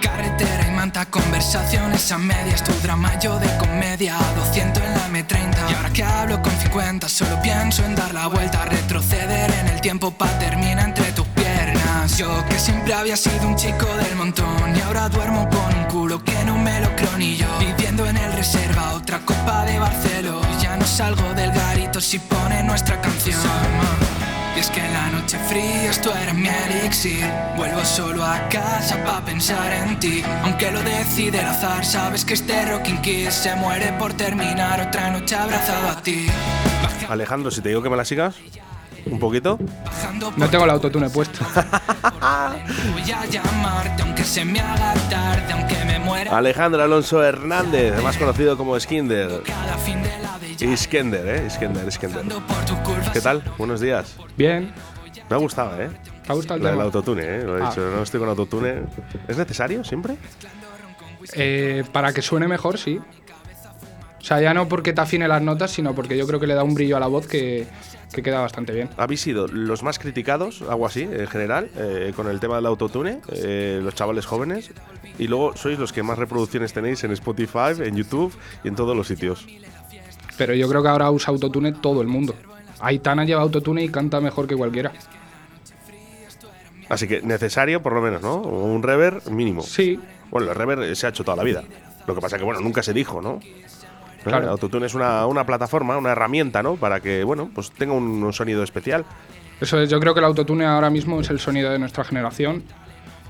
Carretera y manta, conversaciones a medias, tu drama yo de comedia, 200 en la M30. Y ahora que hablo con 50, solo pienso en dar la vuelta, retroceder en el tiempo pa' terminar entre tus piernas. Yo que siempre había sido un chico del montón y ahora duermo con un culo que no me lo creo ni yo. Viviendo en el reserva, otra copa de Barceló. Salgo del garito si pone nuestra canción. Y es que en la noche fría esto era mi elixir. Vuelvo solo a casa pa' pensar en ti. Aunque lo decide el azar Sabes que este Rocking Kiss se muere por terminar Otra noche abrazado a ti. Alejandro, si te digo que me la sigas, un poquito. No tengo el autotune puesto. Alejandro Alonso Hernández, más conocido como Skinder. la Iskender, ¿eh? Iskender, Iskender. ¿Qué tal? Buenos días. Bien. Me ha gustado, ¿eh? ¿Te ha gustado el del tema? autotune, ¿eh? Lo he Ah. dicho, no estoy con autotune. ¿Es necesario siempre? Eh, para que suene mejor, sí. O sea, ya no porque te afine las notas, sino porque yo creo que le da un brillo a la voz que, que queda bastante bien. ¿Habéis sido los más criticados, algo así, en general, eh, con el tema del autotune, eh, los chavales jóvenes? Y luego sois los que más reproducciones tenéis en Spotify, en YouTube y en todos los sitios. Pero yo creo que ahora usa autotune todo el mundo. Aitana lleva autotune y canta mejor que cualquiera. Así que necesario, por lo menos, ¿no? Un rever mínimo. Sí, Bueno, el rever se ha hecho toda la vida. Lo que pasa que, bueno, nunca se dijo, ¿no? Claro. Autotune es una, una plataforma, una herramienta, ¿no? Para que, bueno, pues tenga un, un sonido especial. eso es. Yo creo que el autotune ahora mismo es el sonido de nuestra generación.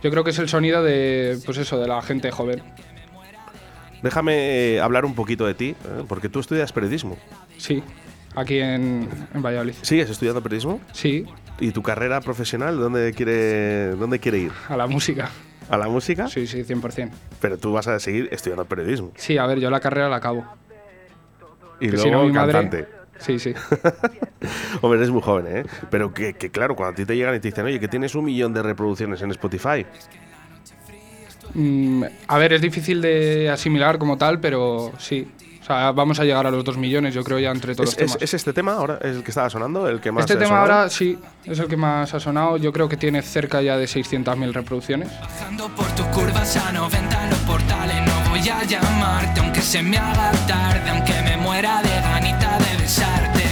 Yo creo que es el sonido de, pues eso, de la gente joven. Déjame eh, hablar un poquito de ti, ¿eh? porque tú estudias periodismo. Sí, aquí en, en Valladolid. ¿Sigues estudiando periodismo? Sí, ¿Y tu carrera profesional dónde quiere, dónde quiere ir? a la música. ¿A la música? Sí, sí, 100%. Pero tú vas a seguir estudiando periodismo. Sí, a ver, yo la carrera la acabo. Y Que luego si no, mi madre- cantante. Sí, sí. Hombre, eres muy joven, ¿eh? Pero que, que claro, cuando a ti te llegan y te dicen, oye, que tienes un millón de reproducciones en Spotify. Mm, a ver, es difícil de asimilar como tal, pero sí. O sea, vamos a llegar a los 2 millones, yo creo, ya entre todos ¿Es, los es- temas. es este tema ahora el que estaba sonando? ¿El que más este ha tema sonado? ahora sí, es el que más ha sonado. Yo creo que tiene cerca ya de 600.000 reproducciones. Bajando por tus curvas a 90 en los portales No voy a llamarte aunque se me haga tarde Aunque me muera de ganita de besarte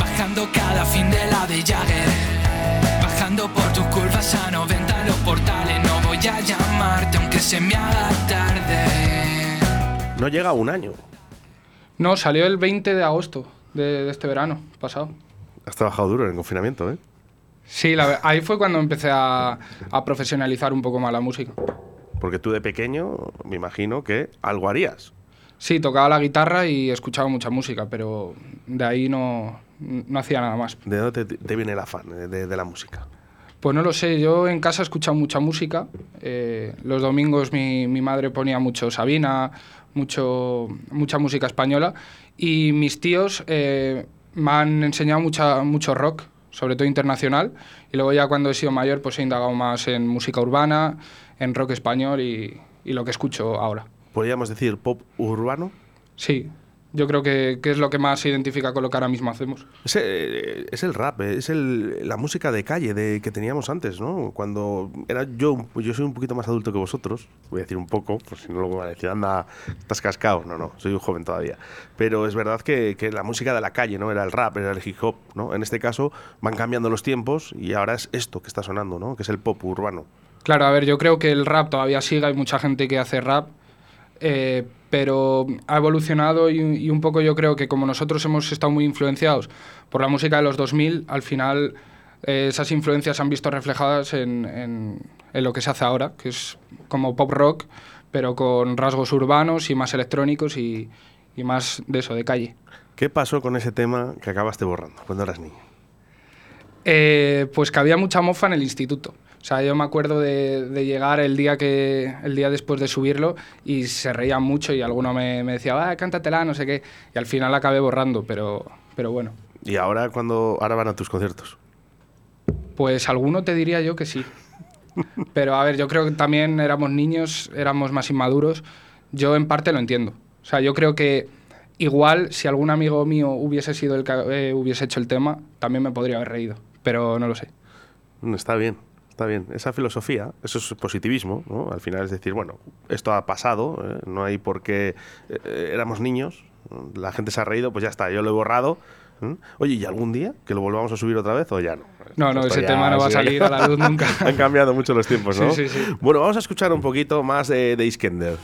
Bajando cada fin de la de Jagger Bajando por tus curvas a 90 en los portales No voy a llamarte aunque se me haga tarde No llega a un año. No, salió el 20 de agosto de, de este verano pasado. Has trabajado duro en el confinamiento, ¿eh? Sí, la ahí fue cuando empecé a, a profesionalizar un poco más la música. Porque tú de pequeño, me imagino que algo harías. Sí, tocaba la guitarra y escuchaba mucha música, pero de ahí no, no hacía nada más. ¿De dónde te, te viene el afán de, de- de la música? Pues no lo sé, yo en casa he escuchado mucha música. eh, los domingos mi, mi madre ponía mucho Sabina, mucho, mucha música española. Y mis tíos eh, me han enseñado mucha, mucho rock, sobre todo internacional. Y luego ya cuando he sido mayor pues he indagado más en música urbana, en rock español y, y lo que escucho ahora. ¿Podríamos decir pop urbano? Sí, yo creo que, que es lo que más se identifica con lo que ahora mismo hacemos. Es, eh, es el rap, eh, es el- la música de calle de, que teníamos antes, ¿no? Cuando era yo, yo soy un poquito más adulto que vosotros, voy a decir un poco, por si no luego van a decir, anda, estás cascado. No, no, soy un joven todavía. Pero es verdad que, que la música de la calle, ¿no? Era el rap, era el hip hop, ¿no? En este caso van cambiando los tiempos y ahora es esto que está sonando, ¿no? Que es el pop urbano. Claro, a ver, yo creo que el rap todavía sigue, hay mucha gente que hace rap, eh, pero ha evolucionado y, y un poco yo creo que como nosotros hemos estado muy influenciados por la música de los 2000, al final eh, esas influencias se han visto reflejadas en, en- en lo que se hace ahora, que es como pop rock, pero con rasgos urbanos y más electrónicos y, y más de eso, de calle. ¿Qué pasó con ese tema que acabaste borrando cuando eras niño? Eh, pues que había mucha mofa en el instituto. O sea, yo me acuerdo de, de llegar el día, que, el día después de subirlo y se reían mucho y alguno me, me decía, ah, cántatela, no sé qué. Y al final acabé borrando, pero, pero bueno. Y ahora cuando ahora van a tus conciertos. Pues alguno te diría yo que sí. Pero a ver, yo creo que también éramos niños, éramos más inmaduros. Yo en parte lo entiendo. O sea, yo creo que igual si algún amigo mío hubiese sido el que eh, hubiese hecho el tema, también me podría haber reído, pero no lo sé. Mm, Está bien, está bien. Esa filosofía, eso es positivismo, ¿no? Al final es decir, bueno, esto ha pasado, ¿eh? no hay por qué... eh, éramos niños, la gente se ha reído, pues ya está, yo lo he borrado. ¿eh? Oye, ¿y algún día que lo volvamos a subir otra vez o ya no? No, no, ese tema no va a salir a la luz nunca. Han cambiado mucho los tiempos, ¿no? Sí, sí, sí. Bueno, vamos a escuchar un poquito más de, de Iskender.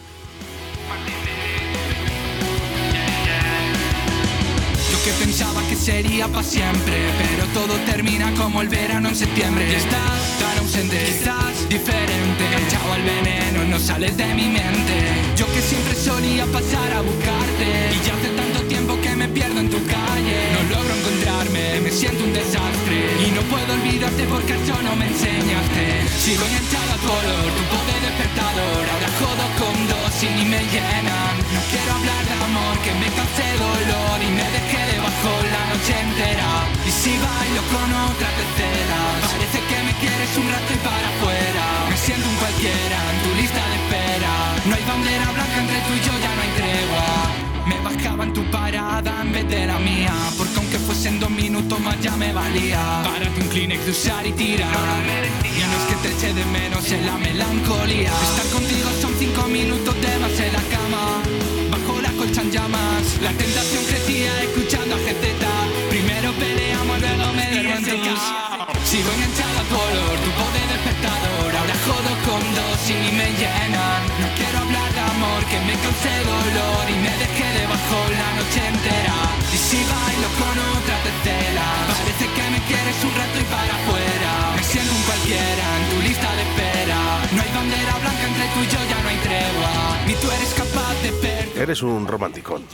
Sería para siempre, pero todo termina como el verano en septiembre. Y estás tan ausente, quizás diferente. Enganchado al veneno, no sales de mi mente. Yo que siempre solía pasar a buscarte. Y ya hace tanto tiempo que me pierdo en tu calle. No logro encontrarme, me siento un desastre. Y no puedo olvidarte porque eso no me enseñaste. Sigo enganchado a tu olor, tu poder despertador. Ahora jodo con dos y ni me llenan. Que me cause dolor y me dejé debajo la noche entera. Y si bailo con otra tercera, parece que me quieres un rato y para afuera. Me siento un cualquiera en tu lista de espera. No hay bandera blanca entre tú y yo, ya no hay tregua. Me bajaba en tu parada en vez de la mía Porque aunque fuesen dos minutos más ya me valía Párate un Kleenex de usar y tirar Y no es que te eche de menos en la melancolía Estar contigo son La tentación crecía escuchando a GZ Primero peleamos, luego me dieron tus Sigo enganchado a tu olor, tu poder despertador. Ahora jodo con dos y ni me llenan. No quiero hablar de amor, que me cause dolor Y me dejé debajo la noche entera. Y si bailo con otra tercera Parece que me quieres un rato y para afuera. Me siento un cualquiera en tu lista de espera. No hay bandera blanca entre tú y yo, ya no hay tregua. Ni tú eres capaz de perder. Eres un romanticón.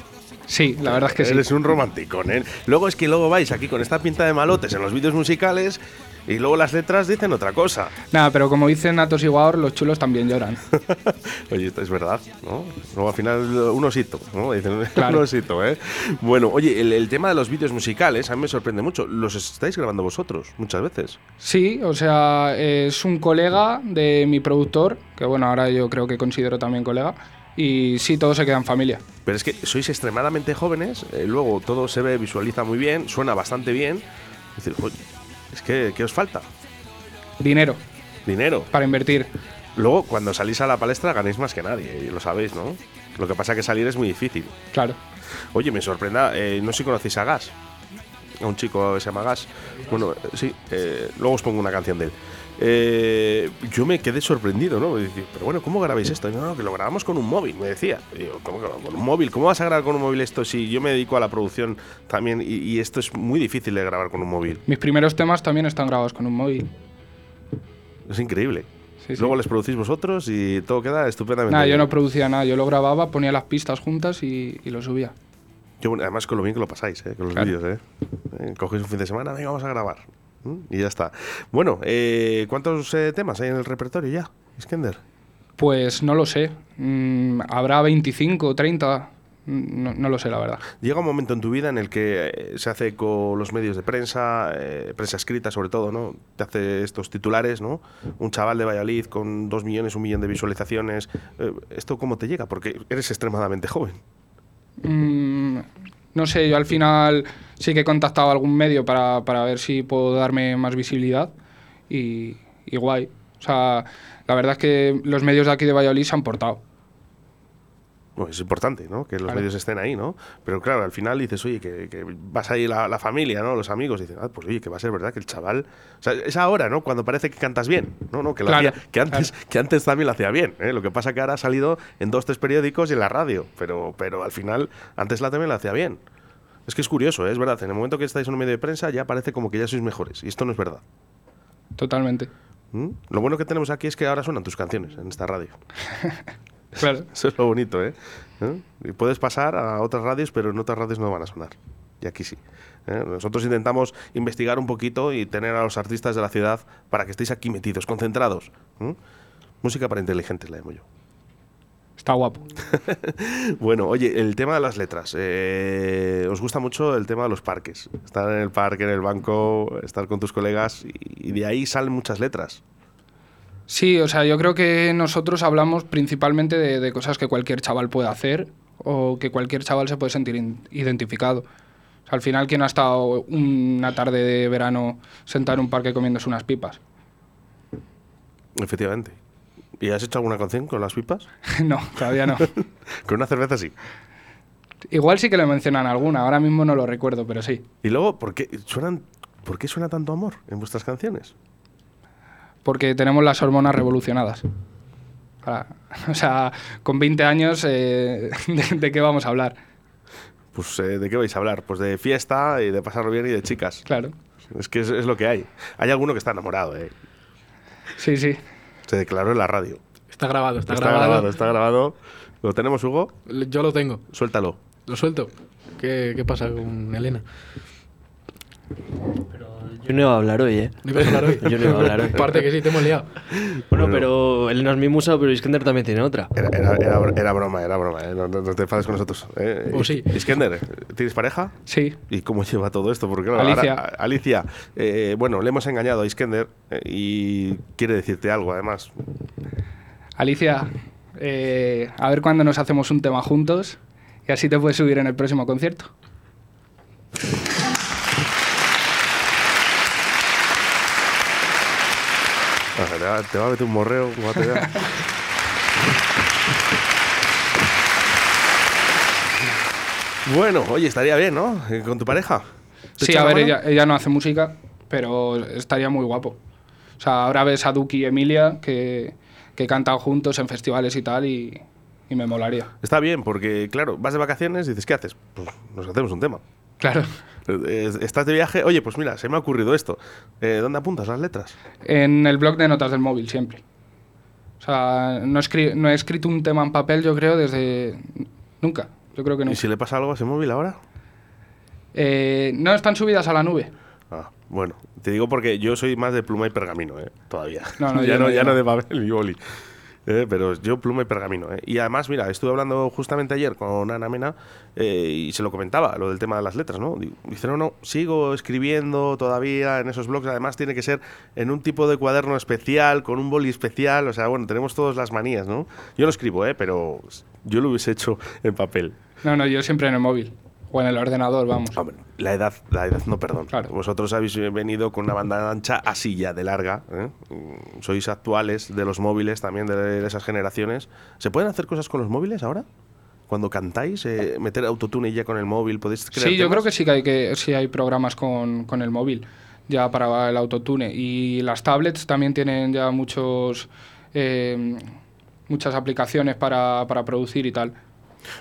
Sí, la verdad es que sí. Eres un romanticón, ¿eh? Luego es que luego vais aquí con esta pinta de malotes en los vídeos musicales y luego las letras dicen otra cosa. Nada, pero como dicen Atos y Guaor, los chulos también lloran. Oye, esto es verdad, ¿no? Luego al final un osito, ¿no? Dicen Claro. un osito, ¿eh? Bueno, oye, el, el tema de los vídeos musicales a mí me sorprende mucho. ¿Los estáis grabando vosotros muchas veces? Sí, o sea, es un colega de mi productor, que bueno, ahora yo creo que considero también colega, y sí, todo se queda en familia. Pero es que sois extremadamente jóvenes, eh, luego todo se ve, visualiza muy bien, suena bastante bien. Es decir, oye, es que, ¿qué os falta? Dinero Dinero. para invertir. Luego, cuando salís a la palestra ganéis más que nadie, y lo sabéis, ¿no? Lo que pasa es que salir es muy difícil. Claro. Oye, me sorprenda, eh, no sé si conocéis a Gas, a un chico que se llama Gas. Bueno, eh, sí, eh, luego os pongo una canción de él. Eh, yo me quedé sorprendido, ¿no? Dije, Pero bueno, ¿cómo grabáis esto? No, no, que lo grabamos con un móvil, me decía. Digo, ¿cómo con un móvil? ¿Cómo vas a grabar con un móvil esto si yo me dedico a la producción también y, y esto es muy difícil de grabar con un móvil? Mis primeros temas también están grabados con un móvil. Es increíble. Sí, sí. Luego les producís vosotros y todo queda estupendamente. Nada, yo no producía nada, yo lo grababa, ponía las pistas juntas y, y lo subía. Yo, además, con lo bien que lo pasáis, ¿eh? con los Claro. vídeos. ¿eh? Eh, Cogéis un fin de semana, venga, vamos a grabar. ¿Mm? Y ya está. Bueno, eh, ¿cuántos eh, temas hay en el repertorio ya, Iskender? Pues no lo sé. Mm, Habrá 25, 30. mm, No, no lo sé, la verdad. Llega un momento en tu vida en el que eh, se hace con los medios de prensa, eh, prensa escrita sobre todo, ¿no? Te hace estos titulares, ¿no? Un chaval de Valladolid con dos millones, un millón de visualizaciones. Eh, ¿Esto cómo te llega? Porque eres extremadamente joven. Mm, no sé, yo al final sí que he contactado a algún medio para, para ver si puedo darme más visibilidad y, y guay. O sea, la verdad es que los medios de aquí de Valladolid se han portado. Bueno, es importante, ¿no? Que los Claro. medios estén ahí, ¿no? Pero claro, al final dices, oye, que, que vas ahí la, la familia, ¿no? Los amigos dicen, ah, pues oye, que va a ser verdad que el chaval. O sea, es ahora, ¿no? Cuando parece que cantas bien, ¿no? no que, lo Claro, hacía- que, antes, que antes también lo hacía bien, ¿eh? Lo que pasa que ahora ha salido en dos, tres periódicos y en la radio, pero, pero al final, antes la también lo hacía bien. Es que es curioso, ¿eh? es verdad. En el momento que estáis en un medio de prensa, ya parece como que ya sois mejores. Y esto no es verdad. Totalmente. ¿Mm? Lo bueno que tenemos aquí es que ahora suenan tus canciones en esta radio. Claro. Eso es lo bonito, ¿eh? ¿Eh? Y puedes pasar a otras radios, pero en otras radios no van a sonar. Y aquí sí. ¿eh? Nosotros intentamos investigar un poquito y tener a los artistas de la ciudad para que estéis aquí metidos, concentrados. Música para inteligentes, la llamo yo. Está guapo. Bueno, oye, el tema de las letras. eh, ¿Os gusta mucho el tema de los parques? Estar en el parque, en el banco, estar con tus colegas y, y de ahí salen muchas letras. Sí, o sea, yo creo que nosotros hablamos principalmente de, de cosas que cualquier chaval puede hacer o que cualquier chaval se puede sentir identificado. O sea, al final, ¿quién ha estado una tarde de verano sentado en un parque comiéndose unas pipas? Efectivamente. ¿Y has hecho alguna canción con las pipas? no, todavía no. Con una cerveza sí. Igual sí que le mencionan alguna, ahora mismo no lo recuerdo, pero sí. Y luego, ¿por qué, suenan, ¿por qué suena tanto amor en vuestras canciones? Porque tenemos las hormonas revolucionadas. Ahora, o sea, con 20 años, eh, ¿de, de qué vamos a hablar? Pues, eh, ¿de qué vais a hablar? Pues de fiesta y de pasarlo bien y de chicas. Claro. Es que es, es lo que hay. Hay alguno que está enamorado, ¿eh? Sí, sí. Se declaró en la radio. Está grabado, está, Está, grabado. grabado, está grabado. ¿Lo tenemos, Hugo? Yo lo tengo. Suéltalo. Lo suelto. ¿Qué, qué pasa con Elena? Yo no iba a hablar hoy, ¿eh? ¿No ibas a hablar hoy? Yo no iba a hablar hoy. Parte que sí, te hemos liado. Bueno, Bueno. pero Elena es mi musa, pero Iskender también tiene otra. Era, era, era, br- era broma, era broma. ¿eh? No, no- no te enfades con nosotros. ¿eh? O sí. Iskender, ¿tienes pareja? Sí. ¿Y cómo lleva todo esto? Porque claro, Alicia. ahora- a- Alicia, eh, bueno, le hemos engañado a Iskender eh, y quiere decirte algo, además. Alicia, eh, a ver cuándo nos hacemos un tema juntos y así te puedes subir en el próximo concierto. O sea, te, va, te va a meter un morreo. bueno, oye, estaría bien, ¿no? Eh, Con tu pareja. ¿Te Sí, a ver, ella, ella no hace música, pero estaría muy guapo. O sea, ahora ves a Duki y Emilia que, que cantan juntos en festivales y tal y, y me molaría. Está bien, porque claro, vas de vacaciones y dices, ¿qué haces? Pues nos hacemos un tema. Claro. Estás de viaje, oye, pues mira, se me ha ocurrido esto. Eh, ¿Dónde apuntas las letras? En el blog de notas del móvil, siempre. O sea, no, escri- no he escrito un tema en papel, yo creo, desde... Nunca. Yo creo que ¿Y nunca. si le pasa algo a ese móvil ahora? Eh, no están subidas a la nube. Ah, bueno, te digo porque yo soy más de pluma y pergamino, ¿eh? Todavía. No, no, ya, no, no, ya no no. de papel y boli. Eh, pero yo pluma y pergamino. ¿eh? Y además, mira, estuve hablando justamente ayer con Ana Mena eh, y se lo comentaba, lo del tema de las letras, ¿no? Di- Dice, no, no, sigo escribiendo todavía en esos blogs. Además, tiene que ser en un tipo de cuaderno especial, con un boli especial. O sea, bueno, tenemos todas las manías, ¿no? Yo no escribo, ¿eh? Pero yo lo hubiese hecho en papel. No, no, yo siempre en el móvil. O en el ordenador, vamos. Hombre, la edad, la edad no perdón. Claro. Vosotros habéis venido con una banda ancha así ya de larga. ¿eh? Sois actuales de los móviles también de esas generaciones. ¿Se pueden hacer cosas con los móviles ahora? Cuando cantáis, eh, meter autotune ya con el móvil, podéis crear Sí, yo temas? creo que sí que hay, que, sí hay programas con, con el móvil ya para el autotune. Y las tablets también tienen ya muchos eh, muchas aplicaciones para, para producir y tal.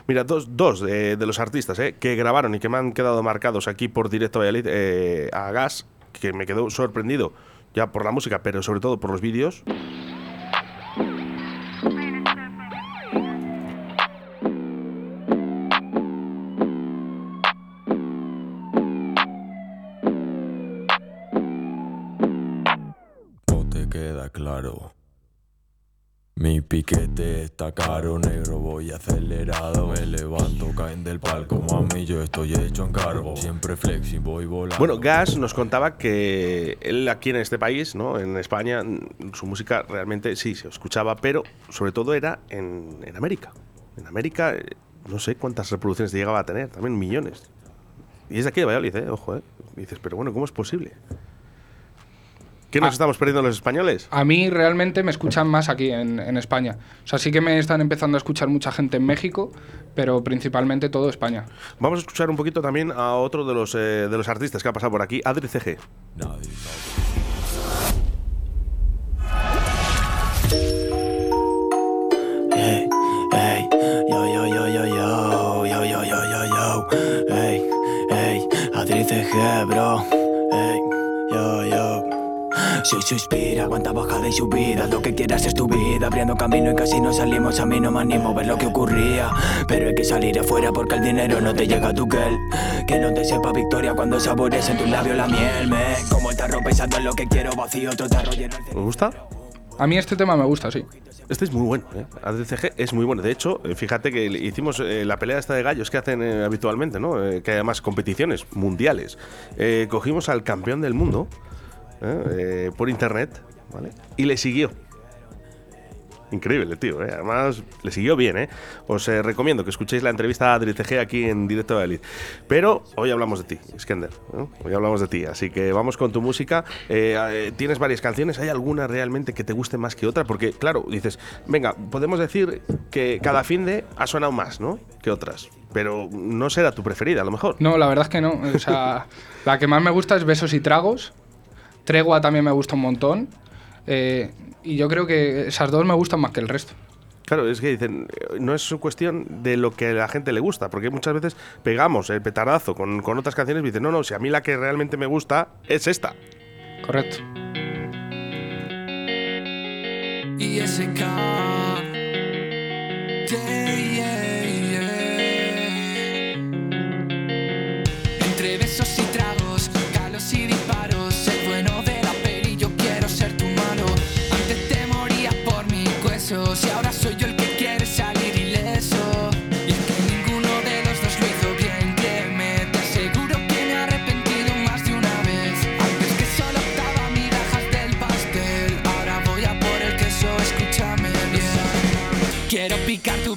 Mira, dos, dos de, de los artistas eh, que grabaron y que me han quedado marcados aquí por Directo eh, a Gas, que me quedó sorprendido ya por la música, pero sobre todo por los vídeos. Piquete está caro, negro, voy acelerado. Me levanto, caen del palco, mami, yo estoy hecho en cargo. Siempre flexi, voy volando. Bueno, Gas nos contaba que él aquí en este país, ¿no? en España, mm, su música realmente sí se escuchaba, pero sobre todo era en, en América. En América, eh, no sé cuántas reproducciones llegaba a tener, también millones. Y es de aquí de Valladolid, ¿eh? ojo. ¿eh? Dices, pero bueno, ¿cómo es posible? ¿Qué nos Ah. estamos perdiendo los españoles? A mí realmente me escuchan más aquí en, en España. O sea, sí que me están empezando a escuchar mucha gente en México, pero principalmente todo España. Vamos a escuchar un poquito también a otro de los, eh, de los artistas que ha pasado por aquí, Adri CG. Nadie sabe. Ey, ey, yo, yo, yo, yo, yo, yo, yo, yo, yo, yo, ey, ey, Adri CG, bro. Si suspira, aguanta bajada y subida, lo que quieras es tu vida, abriendo camino y casi no salimos, a mí no me animo a ver lo que ocurría, pero hay que salir afuera porque el dinero no te llega a tu gel, que no te sepa victoria cuando sabores en tus labios la miel, me, como el tarro pensando en lo que quiero, vacío otro tarro lleno ¿Os gusta? A mí este tema me gusta, sí. Este es muy bueno, ¿eh? ADCG es muy bueno. De hecho, eh, fíjate que hicimos eh, la pelea esta de gallos que hacen eh, habitualmente, ¿no? Eh, que hay además competiciones mundiales. Eh, cogimos al campeón del mundo ¿eh? Eh, por internet, ¿vale? Y le siguió. Increíble, tío. ¿eh? Además, le siguió bien. ¿eh? Os eh, recomiendo que escuchéis la entrevista a Adri TG aquí en directo de Elite. Pero hoy hablamos de ti, Skender. ¿no? Hoy hablamos de ti. Así que vamos con tu música. Eh, eh, Tienes varias canciones. ¿Hay alguna realmente que te guste más que otra? Porque, claro, dices, venga, podemos decir que cada fin de ha sonado más, ¿no? Que otras. Pero no será tu preferida, a lo mejor. No, la verdad es que no. O sea, la que más me gusta es Besos y Tragos. Tregua también me gusta un montón. Eh, y yo creo que esas dos me gustan más que el resto. Claro, es que dicen, eh, no es cuestión de lo que a la gente le gusta, porque muchas veces pegamos el petardazo con, con otras canciones y dicen, no, no, si a mí la que realmente me gusta es esta. Correcto. y SK.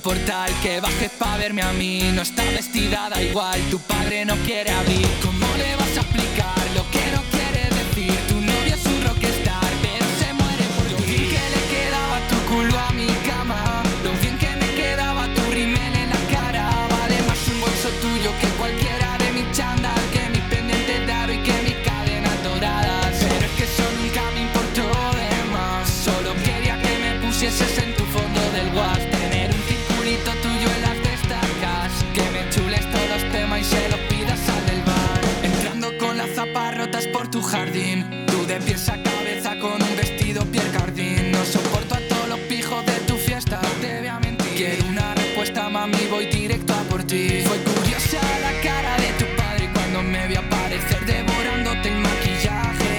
Portal, que bajes pa' verme a mí. No está vestida, da igual, tu padre no quiere abrir. ¿Cómo le vas jardín. Tú de pies a cabeza con un vestido Pierre Cardin. No soporto a todos los pijos de tu fiesta. Te a mentir. Quiero una respuesta, mami, voy directo a por ti. Fue curiosa la cara de tu padre cuando me vi aparecer devorándote el maquillaje.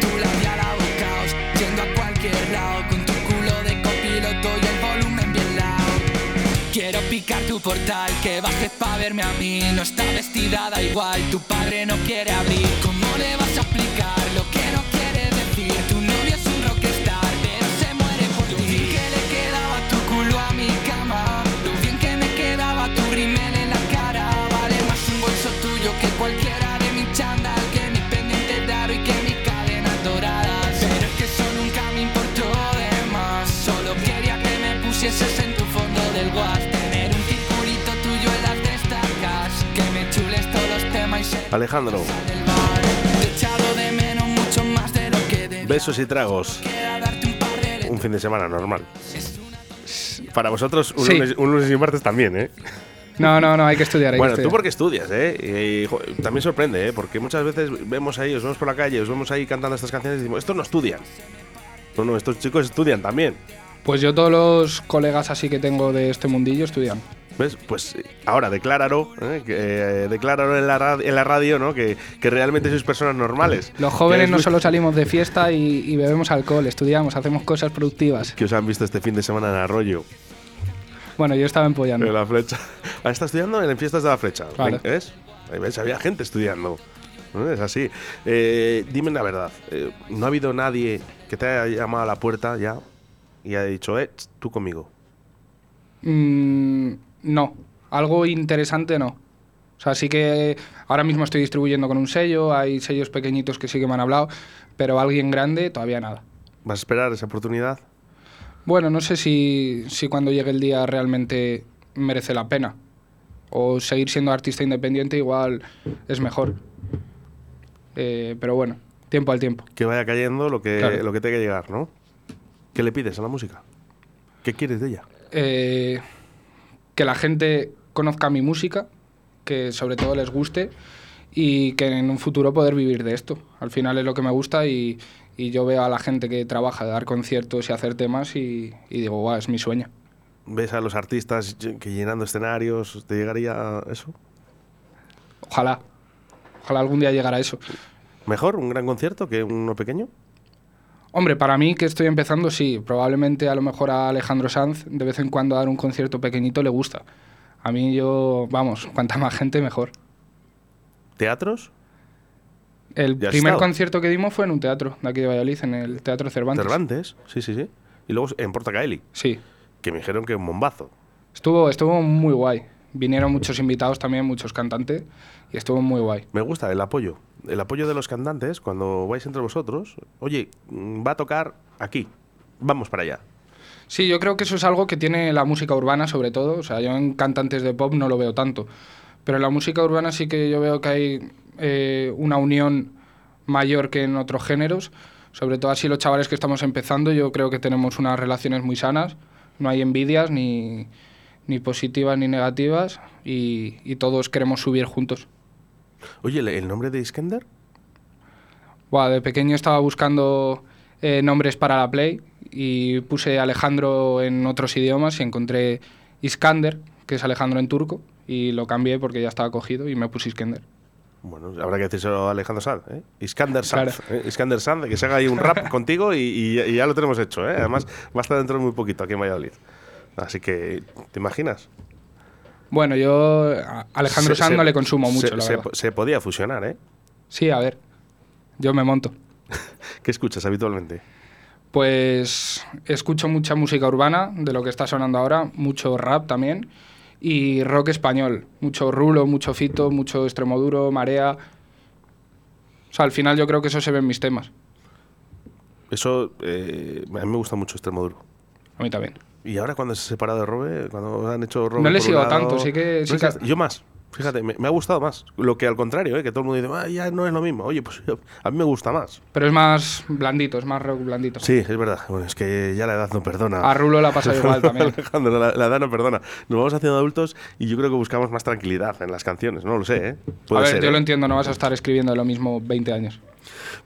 Tu labial abocaos, yendo a cualquier lado con tu culo de copiloto y el volumen bien loud. Quiero picar tu portal, que bajes pa' verme a mí. No está vestida, da igual, tu padre no quiere abrir. Pusieses en tu fondo del WhatsApp. Tener un circulito tuyo en las destacas. Que me chules todos los temas y se Alejandro, del bar. Te he echado de menos mucho más de lo que debía. besos y tragos. Un fin de semana normal. Para vosotros, un, Sí. lunes, un lunes y un martes también, ¿eh? No, no, no, hay que estudiar. Hay Bueno, que tú estudiar. porque estudias, ¿eh? Y, jo, también sorprende, ¿eh? Porque muchas veces vemos ahí, os vemos por la calle, os vemos ahí cantando estas canciones y decimos, estos no estudian. No, no, estos chicos estudian también. Pues yo todos los colegas así que tengo de este mundillo estudian. ¿Ves? Pues eh, ahora decláralo, ¿eh? que, eh, decláralo en la, ra- en la radio, ¿no? Que, que realmente sois personas normales. Los jóvenes no solo salimos de fiesta y, y bebemos alcohol, estudiamos, hacemos cosas productivas. que os han visto este fin de semana en Arroyo, Bueno, yo estaba en empollando. la flecha. Ah, está estudiando en fiestas de la flecha. Vale. ¿Ves? Ahí ves, había gente estudiando. ¿No? Es así. Eh, dime la verdad. eh, ¿No ha habido nadie que te haya llamado a la puerta ya y haya dicho, eh, tú conmigo? Mm, no, algo interesante no. O sea, sí que ahora mismo estoy distribuyendo con un sello, hay sellos pequeñitos que sí que me han hablado, pero alguien grande todavía nada. ¿Vas a esperar esa oportunidad? Bueno, no sé si, si cuando llegue el día realmente merece la pena. O seguir siendo artista independiente igual es mejor. Eh, pero bueno, tiempo al tiempo. Que vaya cayendo lo que, Claro. lo que tenga que llegar, ¿no? ¿Qué le pides a la música? ¿Qué quieres de ella? Eh, que la gente conozca mi música, que sobre todo les guste y que en un futuro poder vivir de esto. Al final es lo que me gusta y, y yo veo a la gente que trabaja de dar conciertos y hacer temas y, y digo, guau, es mi sueño. ¿Ves a los artistas que llenando escenarios? ¿Te llegaría eso? Ojalá, ojalá algún día llegara a eso. ¿Mejor un gran concierto que uno pequeño? Hombre, para mí que estoy empezando, sí. Probablemente a lo mejor a Alejandro Sanz de vez en cuando dar un concierto pequeñito le gusta. A mí yo, vamos, cuanta más gente mejor. ¿Teatros? El ¿Ya has primer estado? concierto que dimos fue en un teatro de aquí de Valladolid, en el Teatro Cervantes. Cervantes, sí, sí, sí. y luego en Portacaeli, Sí. que me dijeron que un bombazo. Estuvo, estuvo muy guay. Vinieron muchos invitados también, muchos cantantes, y estuvo muy guay. Me gusta el apoyo. El apoyo de los cantantes cuando vais entre vosotros. Oye, mm, va a tocar aquí. Vamos para allá. Sí, yo creo que eso es algo que tiene la música urbana sobre todo. O sea, yo en cantantes de pop no lo veo tanto. Pero en la música urbana sí que yo veo que hay eh, una unión mayor que en otros géneros. Sobre todo así los chavales que estamos empezando, yo creo que tenemos unas relaciones muy sanas. No hay envidias ni, ni positivas ni negativas y, y todos queremos subir juntos. Oye, ¿el- ¿el nombre de Iskender? Buah, de pequeño estaba buscando eh, nombres para la Play y puse Alejandro en otros idiomas y encontré Iskander, que es Alejandro en turco, y lo cambié porque ya estaba cogido y me puse Iskender. Bueno, habrá que decírselo a Alejandro Sanz. ¿eh? Iskander Sanz. Claro. ¿eh? Iskander Sanz, que se haga ahí un rap contigo y, y- y ya lo tenemos hecho. ¿eh? Además, va a estar dentro de muy poquito aquí en Valladolid. Así que, ¿te imaginas? Bueno, yo a Alejandro Se- Sanz se- no le consumo mucho, se, la se- verdad. se podía fusionar, ¿eh? Sí, a ver, yo me monto. ¿Qué escuchas habitualmente? Pues escucho mucha música urbana, de lo que está sonando ahora, mucho rap también, y rock español, mucho rulo, mucho fito, mucho extremoduro, marea. O sea, al final yo creo que eso se ve en mis temas, Eso, eh, a mí me gusta mucho Extremoduro. a mí también. Y ahora cuando se ha separado de Robe, cuando han hecho Robe No le un sigo tanto, sí que- ¿No sí que- Yo más. Fíjate, me, me ha gustado más. Lo que al contrario, ¿eh? que todo el mundo dice, "Ah, ya no es lo mismo. Oye, pues a mí me gusta más. Pero es más blandito, es más rock blandito. Sí, es verdad. Bueno, es que ya la edad no perdona. A Rulo la pasa igual también. Alejandro, la, la edad no perdona. Nos vamos haciendo adultos y yo creo que buscamos más tranquilidad en las canciones. No lo sé, ¿eh? A ver, ser, yo ¿eh? lo entiendo, no vas a estar escribiendo lo mismo 20 años.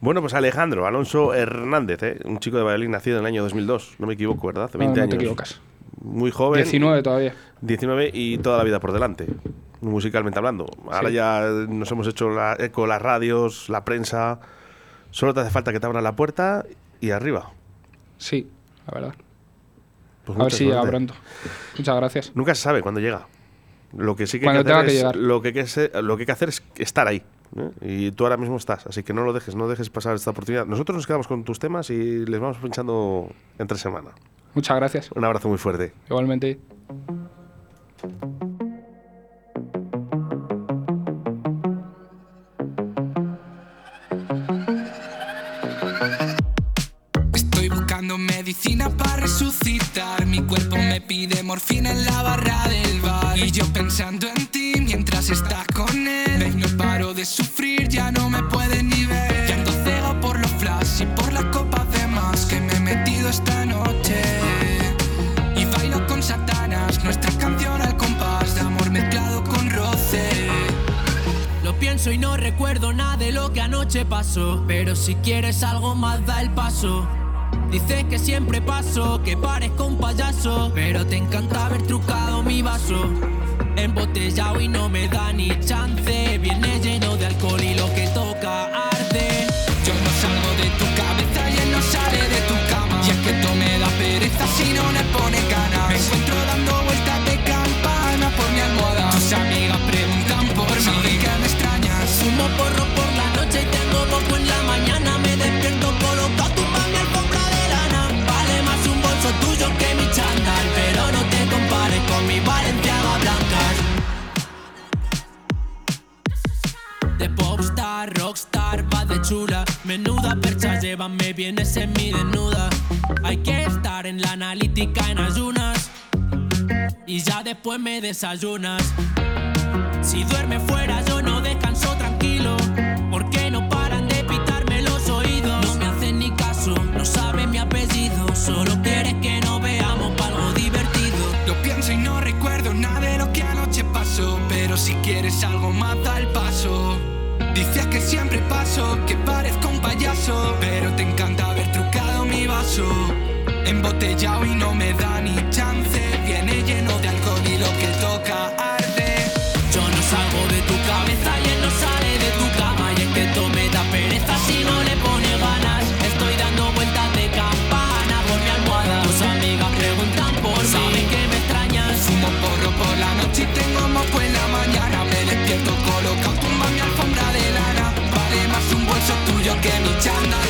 Bueno, pues Alejandro Alonso Hernández, ¿eh? un chico de Valladolid nacido en el año 2002. No me equivoco, ¿verdad? Hace No, 20 no años. te equivocas. Muy joven. 19 todavía. 19 y toda la vida por delante, musicalmente hablando. Ahora Sí. ya nos hemos hecho la eco, las radios, la prensa. Solo te hace falta que te abran la puerta y arriba. Sí, la verdad. Pues A ver si llega pronto. Muchas gracias. Nunca se sabe cuándo llega. Lo que sí que hay que hacer es- que, lo que hay que hacer es estar ahí. ¿Eh? Y tú ahora mismo estás, así que no lo dejes, no dejes pasar esta oportunidad. Nosotros nos quedamos con tus temas y les vamos pinchando entre semana. Muchas gracias. Un abrazo muy fuerte. Igualmente. Pero si quieres algo más, da el paso. Dices que siempre paso, que parezco un payaso. Pero te encanta haber trucado mi vaso. Embotellado y no me da ni chance. Menuda percha, llévame bien ese mi desnuda. Hay que estar en la analítica en ayunas. Y ya después me desayunas. Si duerme fuera yo no descanso que mi chándal,